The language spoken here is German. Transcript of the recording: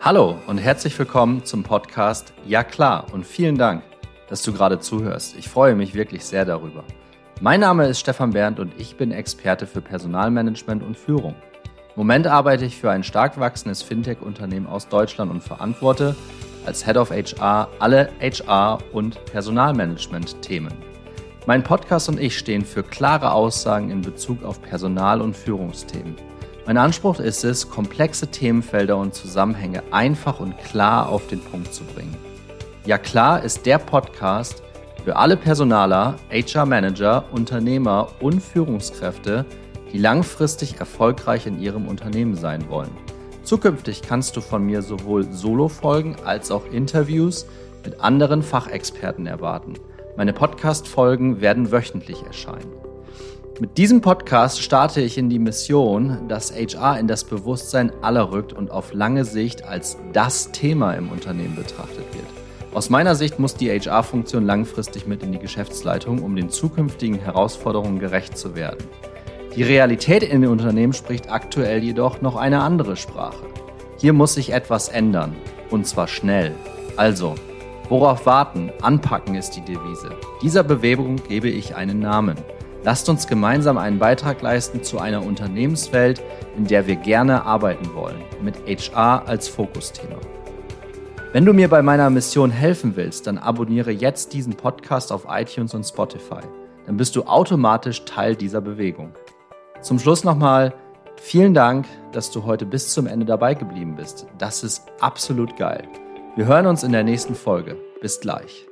Hallo und herzlich willkommen zum Podcast Ja klar und vielen Dank, dass du gerade zuhörst. Ich freue mich wirklich sehr darüber. Mein Name ist Stefan Berndt und ich bin Experte für Personalmanagement und Führung. Im Moment arbeite ich für ein stark wachsendes Fintech-Unternehmen aus Deutschland und verantworte als Head of HR alle HR- und Personalmanagement-Themen. Mein Podcast und ich stehen für klare Aussagen in Bezug auf Personal- und Führungsthemen. Mein Anspruch ist es, komplexe Themenfelder und Zusammenhänge einfach und klar auf den Punkt zu bringen. Ja klar ist der Podcast für alle Personaler, HR-Manager, Unternehmer und Führungskräfte, die langfristig erfolgreich in ihrem Unternehmen sein wollen. Zukünftig kannst du von mir sowohl Solo-Folgen als auch Interviews mit anderen Fachexperten erwarten. Meine Podcast-Folgen werden wöchentlich erscheinen. Mit diesem Podcast starte ich in die Mission, dass HR in das Bewusstsein aller rückt und auf lange Sicht als das Thema im Unternehmen betrachtet wird. Aus meiner Sicht muss die HR-Funktion langfristig mit in die Geschäftsleitung, um den zukünftigen Herausforderungen gerecht zu werden. Die Realität in den Unternehmen spricht aktuell jedoch noch eine andere Sprache. Hier muss sich etwas ändern, und zwar schnell. Also, Worauf warten? Anpacken ist die Devise. Dieser Bewegung gebe ich einen Namen. Lasst uns gemeinsam einen Beitrag leisten zu einer Unternehmenswelt, in der wir gerne arbeiten wollen, mit HR als Fokusthema. Wenn du mir bei meiner Mission helfen willst, dann abonniere jetzt diesen Podcast auf iTunes und Spotify. Dann bist du automatisch Teil dieser Bewegung. Zum Schluss nochmal vielen Dank, dass du heute bis zum Ende dabei geblieben bist. Das ist absolut geil. Wir hören uns in der nächsten Folge. Bis gleich.